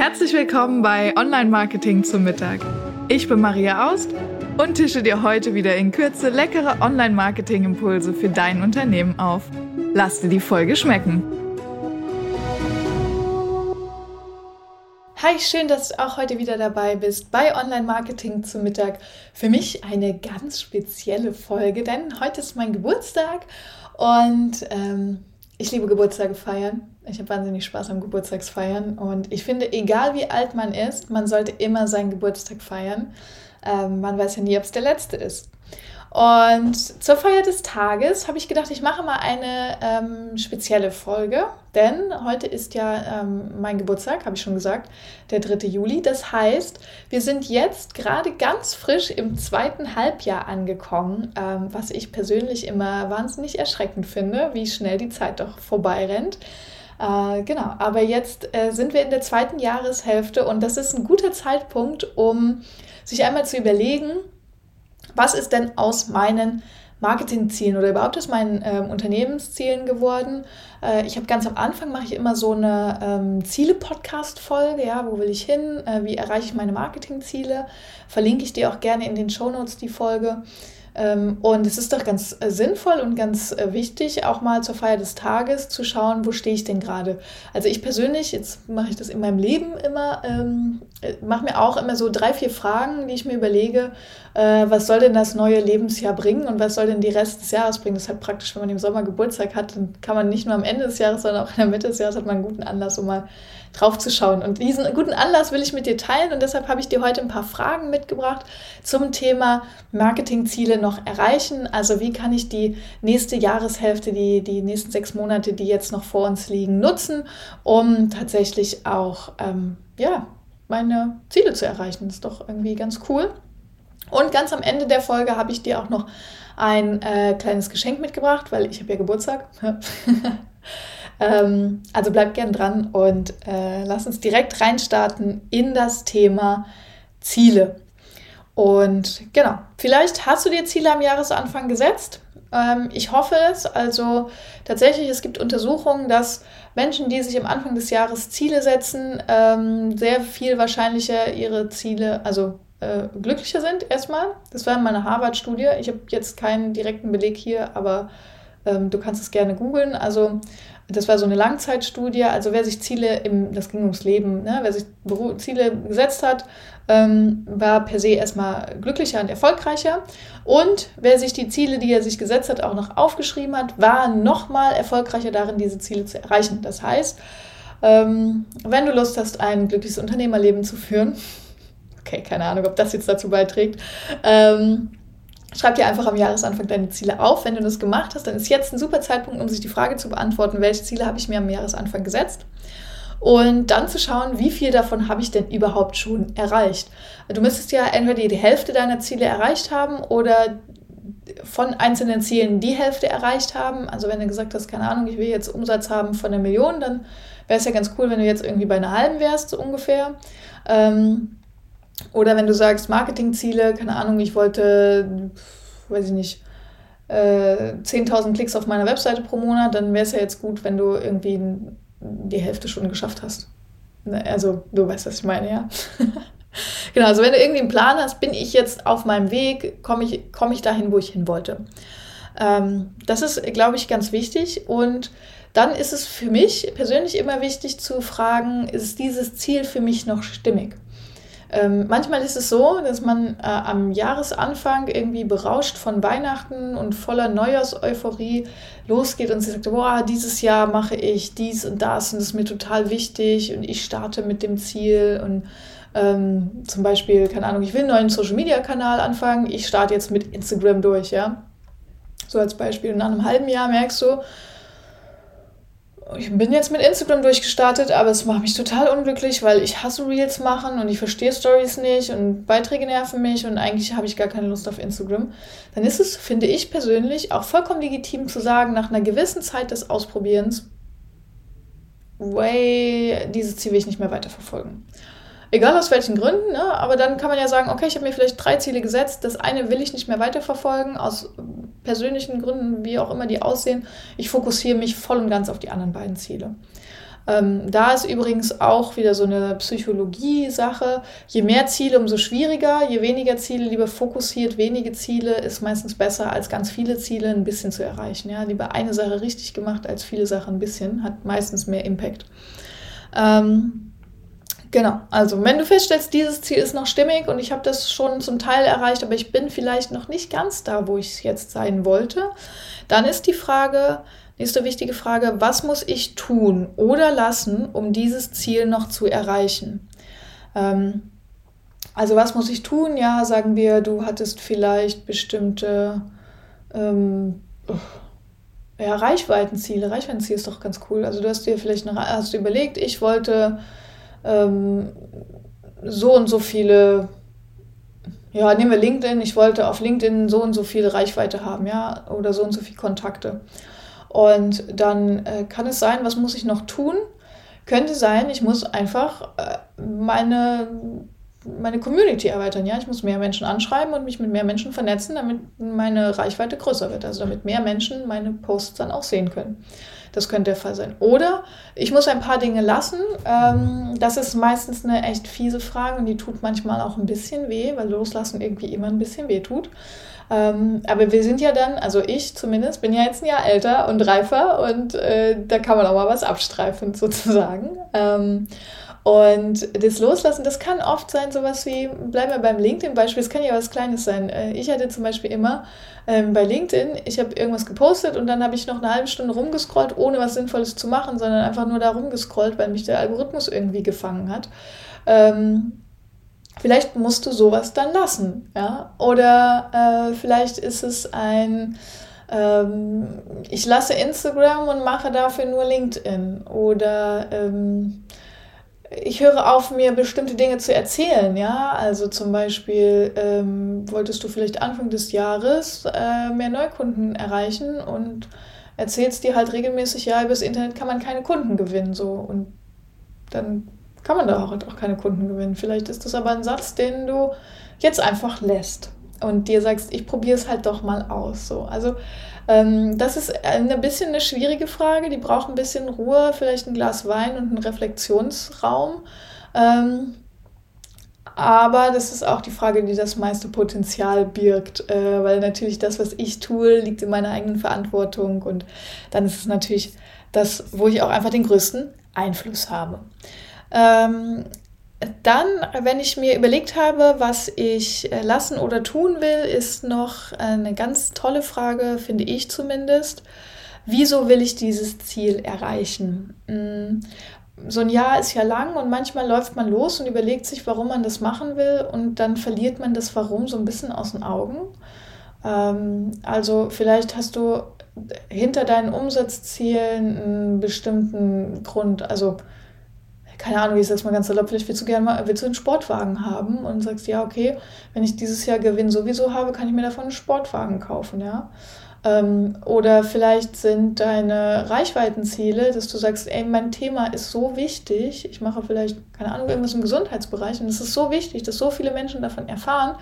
Herzlich willkommen bei Online Marketing zum Mittag. Ich bin Maria Aust und tische dir heute wieder in Kürze leckere Online Marketing Impulse für dein Unternehmen auf. Lass dir die Folge schmecken. Hi, schön, dass du auch heute wieder dabei bist bei Online Marketing zum Mittag. Für mich eine ganz spezielle Folge, denn heute ist mein Geburtstag und ähm, ich liebe Geburtstage feiern. Ich habe wahnsinnig Spaß am Geburtstagsfeiern und ich finde, egal wie alt man ist, man sollte immer seinen Geburtstag feiern. Ähm, man weiß ja nie, ob es der letzte ist. Und zur Feier des Tages habe ich gedacht, ich mache mal eine ähm, spezielle Folge, denn heute ist ja ähm, mein Geburtstag, habe ich schon gesagt, der 3. Juli. Das heißt, wir sind jetzt gerade ganz frisch im zweiten Halbjahr angekommen, ähm, was ich persönlich immer wahnsinnig erschreckend finde, wie schnell die Zeit doch vorbeirennt. Äh, genau, aber jetzt äh, sind wir in der zweiten Jahreshälfte und das ist ein guter Zeitpunkt, um sich einmal zu überlegen, was ist denn aus meinen Marketingzielen oder überhaupt aus meinen ähm, Unternehmenszielen geworden. Äh, ich habe ganz am Anfang mache ich immer so eine ähm, Ziele-Podcast-Folge, ja, wo will ich hin, äh, wie erreiche ich meine Marketingziele. Verlinke ich dir auch gerne in den Shownotes die Folge. Ähm, und es ist doch ganz äh, sinnvoll und ganz äh, wichtig, auch mal zur Feier des Tages zu schauen, wo stehe ich denn gerade. Also ich persönlich, jetzt mache ich das in meinem Leben immer, ähm, äh, mache mir auch immer so drei, vier Fragen, die ich mir überlege, äh, was soll denn das neue Lebensjahr bringen und was soll denn die Rest des Jahres bringen. Das ist halt praktisch, wenn man im Sommer Geburtstag hat, dann kann man nicht nur am Ende des Jahres, sondern auch in der Mitte des Jahres hat man einen guten Anlass, um mal drauf zu schauen. Und diesen guten Anlass will ich mit dir teilen und deshalb habe ich dir heute ein paar Fragen mitgebracht zum Thema Marketingziele noch erreichen. Also wie kann ich die nächste Jahreshälfte, die, die nächsten sechs Monate, die jetzt noch vor uns liegen, nutzen, um tatsächlich auch ähm, ja, meine Ziele zu erreichen. Das ist doch irgendwie ganz cool. Und ganz am Ende der Folge habe ich dir auch noch ein äh, kleines Geschenk mitgebracht, weil ich habe ja Geburtstag. Ähm, also bleib gern dran und äh, lass uns direkt reinstarten in das Thema Ziele. Und genau, vielleicht hast du dir Ziele am Jahresanfang gesetzt. Ähm, ich hoffe es. Also tatsächlich, es gibt Untersuchungen, dass Menschen, die sich am Anfang des Jahres Ziele setzen, ähm, sehr viel wahrscheinlicher ihre Ziele, also äh, glücklicher sind erstmal. Das war meine Harvard-Studie. Ich habe jetzt keinen direkten Beleg hier, aber ähm, du kannst es gerne googeln. Also das war so eine Langzeitstudie, also wer sich Ziele im, das ging ums Leben, ne? wer sich Ziele gesetzt hat, ähm, war per se erstmal glücklicher und erfolgreicher. Und wer sich die Ziele, die er sich gesetzt hat, auch noch aufgeschrieben hat, war nochmal erfolgreicher darin, diese Ziele zu erreichen. Das heißt, ähm, wenn du Lust hast, ein glückliches Unternehmerleben zu führen, okay, keine Ahnung, ob das jetzt dazu beiträgt, ähm, Schreib dir einfach am Jahresanfang deine Ziele auf. Wenn du das gemacht hast, dann ist jetzt ein super Zeitpunkt, um sich die Frage zu beantworten, welche Ziele habe ich mir am Jahresanfang gesetzt. Und dann zu schauen, wie viel davon habe ich denn überhaupt schon erreicht. Du müsstest ja entweder die Hälfte deiner Ziele erreicht haben oder von einzelnen Zielen die Hälfte erreicht haben. Also wenn du gesagt hast, keine Ahnung, ich will jetzt Umsatz haben von einer Million, dann wäre es ja ganz cool, wenn du jetzt irgendwie bei einer halben wärst, so ungefähr. Ähm, oder wenn du sagst Marketingziele, keine Ahnung, ich wollte, weiß ich nicht, äh, 10.000 Klicks auf meiner Webseite pro Monat, dann wäre es ja jetzt gut, wenn du irgendwie die Hälfte schon geschafft hast. Ne, also du weißt, was ich meine, ja. genau, also wenn du irgendwie einen Plan hast, bin ich jetzt auf meinem Weg, komme ich, komm ich dahin, wo ich hin wollte. Ähm, das ist, glaube ich, ganz wichtig und dann ist es für mich persönlich immer wichtig zu fragen, ist dieses Ziel für mich noch stimmig? Ähm, manchmal ist es so, dass man äh, am Jahresanfang irgendwie berauscht von Weihnachten und voller Neujahrseuphorie losgeht und sie sagt, boah, dieses Jahr mache ich dies und das und das ist mir total wichtig und ich starte mit dem Ziel und ähm, zum Beispiel, keine Ahnung, ich will einen neuen Social-Media-Kanal anfangen, ich starte jetzt mit Instagram durch, ja. So als Beispiel. Und nach einem halben Jahr merkst du, ich bin jetzt mit Instagram durchgestartet, aber es macht mich total unglücklich, weil ich hasse Reels machen und ich verstehe Stories nicht und Beiträge nerven mich und eigentlich habe ich gar keine Lust auf Instagram. Dann ist es, finde ich persönlich, auch vollkommen legitim zu sagen, nach einer gewissen Zeit des Ausprobierens, way, dieses Ziel will ich nicht mehr weiterverfolgen. Egal aus welchen Gründen, ne? aber dann kann man ja sagen, okay, ich habe mir vielleicht drei Ziele gesetzt, das eine will ich nicht mehr weiterverfolgen, aus persönlichen Gründen, wie auch immer die aussehen. Ich fokussiere mich voll und ganz auf die anderen beiden Ziele. Ähm, da ist übrigens auch wieder so eine Psychologie-Sache. Je mehr Ziele, umso schwieriger. Je weniger Ziele, lieber fokussiert, wenige Ziele ist meistens besser als ganz viele Ziele ein bisschen zu erreichen. Ja? Lieber eine Sache richtig gemacht als viele Sachen ein bisschen, hat meistens mehr Impact. Ähm, Genau, also wenn du feststellst, dieses Ziel ist noch stimmig und ich habe das schon zum Teil erreicht, aber ich bin vielleicht noch nicht ganz da, wo ich jetzt sein wollte, dann ist die Frage, nächste wichtige Frage, was muss ich tun oder lassen, um dieses Ziel noch zu erreichen? Ähm, also was muss ich tun? Ja, sagen wir, du hattest vielleicht bestimmte ähm, ja, Reichweitenziele. Reichweitenziel ist doch ganz cool. Also du hast dir vielleicht eine, hast überlegt, ich wollte ähm, so und so viele, ja, nehmen wir LinkedIn, ich wollte auf LinkedIn so und so viele Reichweite haben, ja, oder so und so viele Kontakte. Und dann äh, kann es sein, was muss ich noch tun? Könnte sein, ich muss einfach äh, meine, meine Community erweitern. Ja, ich muss mehr Menschen anschreiben und mich mit mehr Menschen vernetzen, damit meine Reichweite größer wird. Also damit mehr Menschen meine Posts dann auch sehen können. Das könnte der Fall sein. Oder ich muss ein paar Dinge lassen. Ähm, das ist meistens eine echt fiese Frage und die tut manchmal auch ein bisschen weh, weil Loslassen irgendwie immer ein bisschen weh tut. Ähm, aber wir sind ja dann, also ich zumindest, bin ja jetzt ein Jahr älter und reifer und äh, da kann man auch mal was abstreifen sozusagen. Ähm, und das Loslassen, das kann oft sein, sowas wie, bleiben wir beim LinkedIn-Beispiel, es kann ja was Kleines sein. Äh, ich hatte zum Beispiel immer ähm, bei LinkedIn, ich habe irgendwas gepostet und dann habe ich noch eine halbe Stunde rumgescrollt, ohne was Sinnvolles zu machen, sondern einfach nur da rumgescrollt, weil mich der Algorithmus irgendwie gefangen hat. Ähm, vielleicht musst du sowas dann lassen, ja? Oder äh, vielleicht ist es ein ähm, ich lasse Instagram und mache dafür nur LinkedIn. Oder ähm, ich höre auf, mir bestimmte Dinge zu erzählen, ja. Also zum Beispiel ähm, wolltest du vielleicht Anfang des Jahres äh, mehr Neukunden erreichen und erzählst dir halt regelmäßig, ja, übers Internet kann man keine Kunden gewinnen, so und dann kann man da auch, auch keine Kunden gewinnen. Vielleicht ist das aber ein Satz, den du jetzt einfach lässt und dir sagst, ich probiere es halt doch mal aus. So. Also ähm, das ist ein bisschen eine schwierige Frage, die braucht ein bisschen Ruhe, vielleicht ein Glas Wein und einen Reflexionsraum. Ähm, aber das ist auch die Frage, die das meiste Potenzial birgt, äh, weil natürlich das, was ich tue, liegt in meiner eigenen Verantwortung und dann ist es natürlich das, wo ich auch einfach den größten Einfluss habe. Ähm, dann, wenn ich mir überlegt habe, was ich äh, lassen oder tun will, ist noch eine ganz tolle Frage, finde ich zumindest. Wieso will ich dieses Ziel erreichen? Mm, so ein Jahr ist ja lang und manchmal läuft man los und überlegt sich, warum man das machen will und dann verliert man das Warum so ein bisschen aus den Augen. Ähm, also vielleicht hast du hinter deinen Umsatzzielen einen bestimmten Grund, also keine Ahnung, ich sag's mal ganz salopp, vielleicht willst du gerne mal, willst du einen Sportwagen haben und sagst, ja, okay, wenn ich dieses Jahr Gewinn sowieso habe, kann ich mir davon einen Sportwagen kaufen, ja. Ähm, oder vielleicht sind deine Reichweitenziele, dass du sagst, ey, mein Thema ist so wichtig, ich mache vielleicht, keine Ahnung, irgendwas im Gesundheitsbereich und es ist so wichtig, dass so viele Menschen davon erfahren,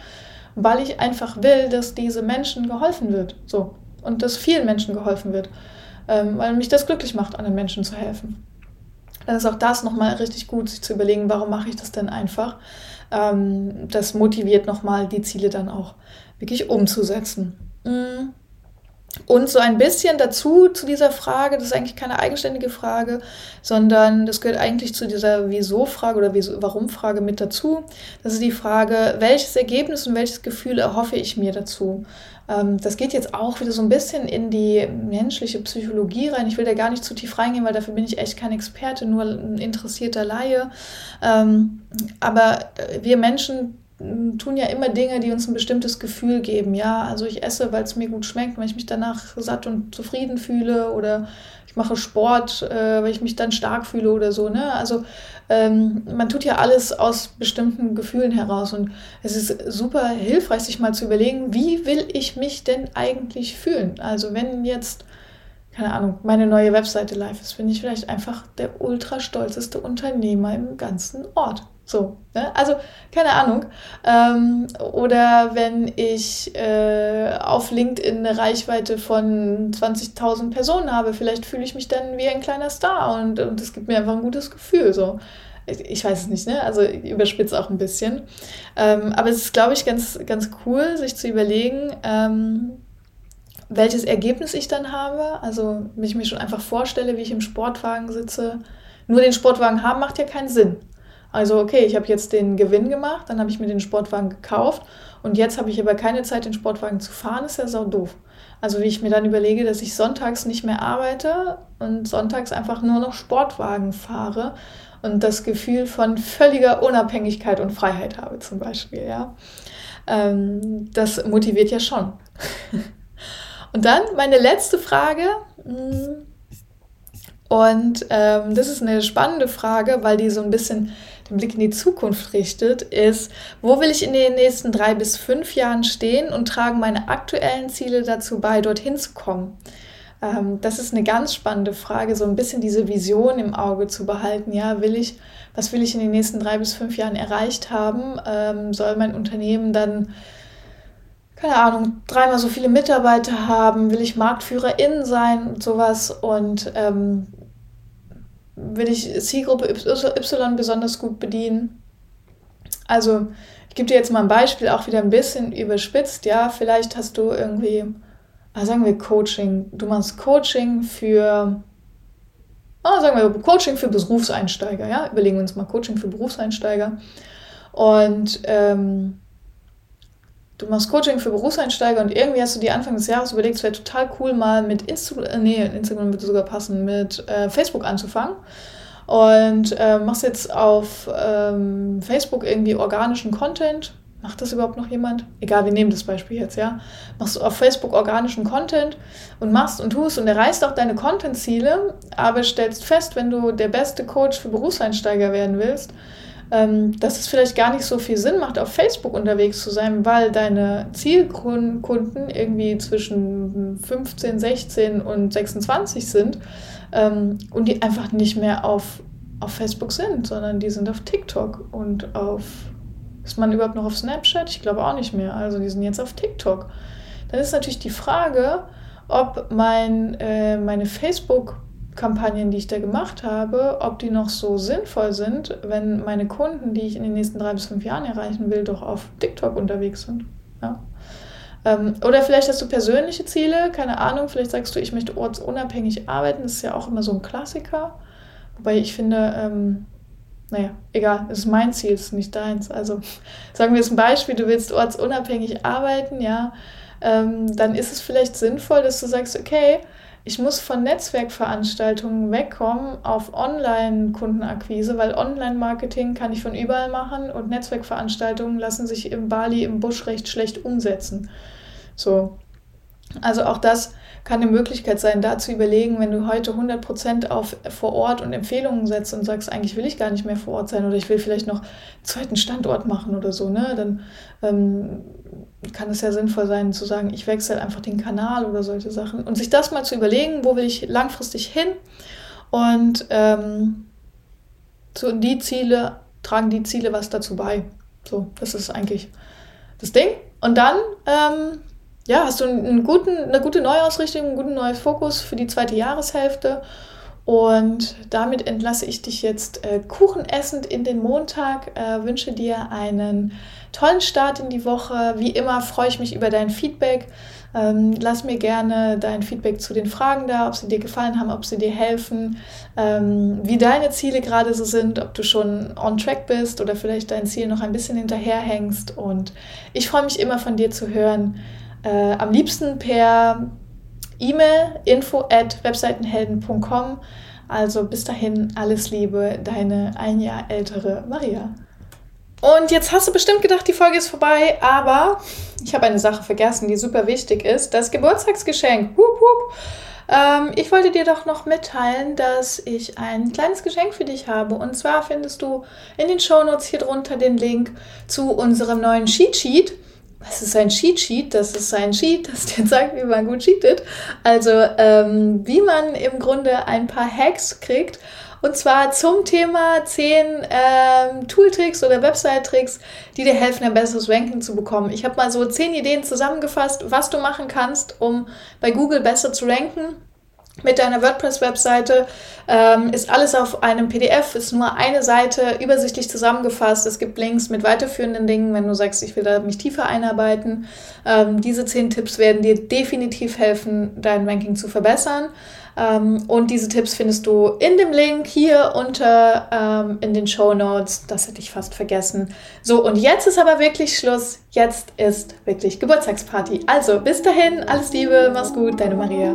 weil ich einfach will, dass diese Menschen geholfen wird. So. Und dass vielen Menschen geholfen wird. Ähm, weil mich das glücklich macht, anderen Menschen zu helfen dann ist auch das nochmal richtig gut, sich zu überlegen, warum mache ich das denn einfach. Ähm, das motiviert nochmal, die Ziele dann auch wirklich umzusetzen. Mm. Und so ein bisschen dazu, zu dieser Frage, das ist eigentlich keine eigenständige Frage, sondern das gehört eigentlich zu dieser Wieso-Frage oder Warum-Frage mit dazu. Das ist die Frage, welches Ergebnis und welches Gefühl erhoffe ich mir dazu? Ähm, das geht jetzt auch wieder so ein bisschen in die menschliche Psychologie rein. Ich will da gar nicht zu tief reingehen, weil dafür bin ich echt kein Experte, nur ein interessierter Laie. Ähm, aber wir Menschen tun ja immer Dinge, die uns ein bestimmtes Gefühl geben. Ja, also ich esse, weil es mir gut schmeckt, weil ich mich danach satt und zufrieden fühle oder ich mache Sport, äh, weil ich mich dann stark fühle oder so. Ne? Also ähm, man tut ja alles aus bestimmten Gefühlen heraus und es ist super hilfreich, sich mal zu überlegen, wie will ich mich denn eigentlich fühlen? Also wenn jetzt keine Ahnung, meine neue Webseite live ist, bin ich vielleicht einfach der ultra stolzeste Unternehmer im ganzen Ort. So, ne? also keine Ahnung. Ähm, oder wenn ich äh, auf LinkedIn eine Reichweite von 20.000 Personen habe, vielleicht fühle ich mich dann wie ein kleiner Star und, und das gibt mir einfach ein gutes Gefühl. So. Ich, ich weiß es nicht, ne? Also ich überspitze auch ein bisschen. Ähm, aber es ist, glaube ich, ganz, ganz cool, sich zu überlegen, ähm, welches Ergebnis ich dann habe. Also, wenn ich mir schon einfach vorstelle, wie ich im Sportwagen sitze. Nur den Sportwagen haben macht ja keinen Sinn. Also okay, ich habe jetzt den Gewinn gemacht, dann habe ich mir den Sportwagen gekauft und jetzt habe ich aber keine Zeit, den Sportwagen zu fahren, ist ja sau doof. Also wie ich mir dann überlege, dass ich sonntags nicht mehr arbeite und sonntags einfach nur noch Sportwagen fahre und das Gefühl von völliger Unabhängigkeit und Freiheit habe zum Beispiel, ja. Ähm, das motiviert ja schon. und dann meine letzte Frage. Und ähm, das ist eine spannende Frage, weil die so ein bisschen den Blick in die Zukunft richtet, ist, wo will ich in den nächsten drei bis fünf Jahren stehen und tragen meine aktuellen Ziele dazu bei, dorthin zu kommen? Ähm, das ist eine ganz spannende Frage, so ein bisschen diese Vision im Auge zu behalten. Ja, will ich, was will ich in den nächsten drei bis fünf Jahren erreicht haben? Ähm, soll mein Unternehmen dann keine Ahnung, dreimal so viele Mitarbeiter haben, will ich Marktführerin sein und sowas und ähm, will ich Zielgruppe Y besonders gut bedienen. Also, ich gebe dir jetzt mal ein Beispiel, auch wieder ein bisschen überspitzt. Ja, vielleicht hast du irgendwie, ah, sagen wir Coaching. Du machst Coaching für, ah, sagen wir Coaching für Berufseinsteiger. Ja, überlegen wir uns mal Coaching für Berufseinsteiger. Und ähm, du machst Coaching für Berufseinsteiger und irgendwie hast du dir Anfang des Jahres überlegt, es wäre total cool, mal mit Insta äh, nee, Instagram würde sogar passen, mit äh, Facebook anzufangen. Und äh, machst jetzt auf ähm, Facebook irgendwie organischen Content. Macht das überhaupt noch jemand? Egal, wir nehmen das Beispiel jetzt, ja. Machst du auf Facebook organischen Content und machst und tust und erreichst auch deine Content-Ziele, aber stellst fest, wenn du der beste Coach für Berufseinsteiger werden willst, ähm, dass es vielleicht gar nicht so viel Sinn macht, auf Facebook unterwegs zu sein, weil deine Zielkunden irgendwie zwischen 15, 16 und 26 sind ähm, und die einfach nicht mehr auf, auf Facebook sind, sondern die sind auf TikTok und auf. Ist man überhaupt noch auf Snapchat? Ich glaube auch nicht mehr. Also die sind jetzt auf TikTok. Dann ist natürlich die Frage, ob mein, äh, meine Facebook- Kampagnen, die ich da gemacht habe, ob die noch so sinnvoll sind, wenn meine Kunden, die ich in den nächsten drei bis fünf Jahren erreichen will, doch auf TikTok unterwegs sind. Ja. Ähm, oder vielleicht hast du persönliche Ziele, keine Ahnung, vielleicht sagst du, ich möchte ortsunabhängig arbeiten, das ist ja auch immer so ein Klassiker. Wobei ich finde, ähm, naja, egal, es ist mein Ziel, es ist nicht deins. Also sagen wir jetzt ein Beispiel, du willst ortsunabhängig arbeiten, ja, ähm, dann ist es vielleicht sinnvoll, dass du sagst, okay, ich muss von Netzwerkveranstaltungen wegkommen auf Online-Kundenakquise, weil Online-Marketing kann ich von überall machen und Netzwerkveranstaltungen lassen sich im Bali im Busch recht schlecht umsetzen. So. Also auch das kann eine Möglichkeit sein, da zu überlegen, wenn du heute 100% auf vor Ort und Empfehlungen setzt und sagst, eigentlich will ich gar nicht mehr vor Ort sein oder ich will vielleicht noch einen zweiten Standort machen oder so, ne? dann ähm, kann es ja sinnvoll sein zu sagen, ich wechsle einfach den Kanal oder solche Sachen und sich das mal zu überlegen, wo will ich langfristig hin und ähm, so die Ziele, tragen die Ziele was dazu bei. So, das ist eigentlich das Ding. Und dann ähm, ja, hast du einen guten, eine gute Neuausrichtung, einen guten neuen Fokus für die zweite Jahreshälfte. Und damit entlasse ich dich jetzt äh, kuchenessend in den Montag. Äh, wünsche dir einen tollen Start in die Woche. Wie immer freue ich mich über dein Feedback. Ähm, lass mir gerne dein Feedback zu den Fragen da, ob sie dir gefallen haben, ob sie dir helfen, ähm, wie deine Ziele gerade so sind, ob du schon on track bist oder vielleicht dein Ziel noch ein bisschen hinterherhängst. Und ich freue mich immer von dir zu hören. Äh, am liebsten per E-Mail info at webseitenhelden.com. Also bis dahin alles Liebe, deine ein Jahr ältere Maria. Und jetzt hast du bestimmt gedacht, die Folge ist vorbei, aber ich habe eine Sache vergessen, die super wichtig ist. Das Geburtstagsgeschenk. Hup, hup. Ähm, ich wollte dir doch noch mitteilen, dass ich ein kleines Geschenk für dich habe. Und zwar findest du in den Shownotes hier drunter den Link zu unserem neuen Cheat Sheet es ist ein Cheat Sheet, das ist ein Cheat, das dir zeigt, wie man gut cheatet. Also ähm, wie man im Grunde ein paar Hacks kriegt. Und zwar zum Thema 10 ähm, Tooltricks oder Website-Tricks, die dir helfen, ein besseres Ranking zu bekommen. Ich habe mal so 10 Ideen zusammengefasst, was du machen kannst, um bei Google besser zu ranken mit deiner WordPress-Webseite. Ähm, ist alles auf einem PDF, ist nur eine Seite übersichtlich zusammengefasst. Es gibt Links mit weiterführenden Dingen, wenn du sagst, ich will da mich tiefer einarbeiten. Ähm, diese zehn Tipps werden dir definitiv helfen, dein Ranking zu verbessern. Ähm, und diese Tipps findest du in dem Link hier unter ähm, in den Show Notes. Das hätte ich fast vergessen. So, und jetzt ist aber wirklich Schluss. Jetzt ist wirklich Geburtstagsparty. Also, bis dahin, alles Liebe, mach's gut, deine Maria.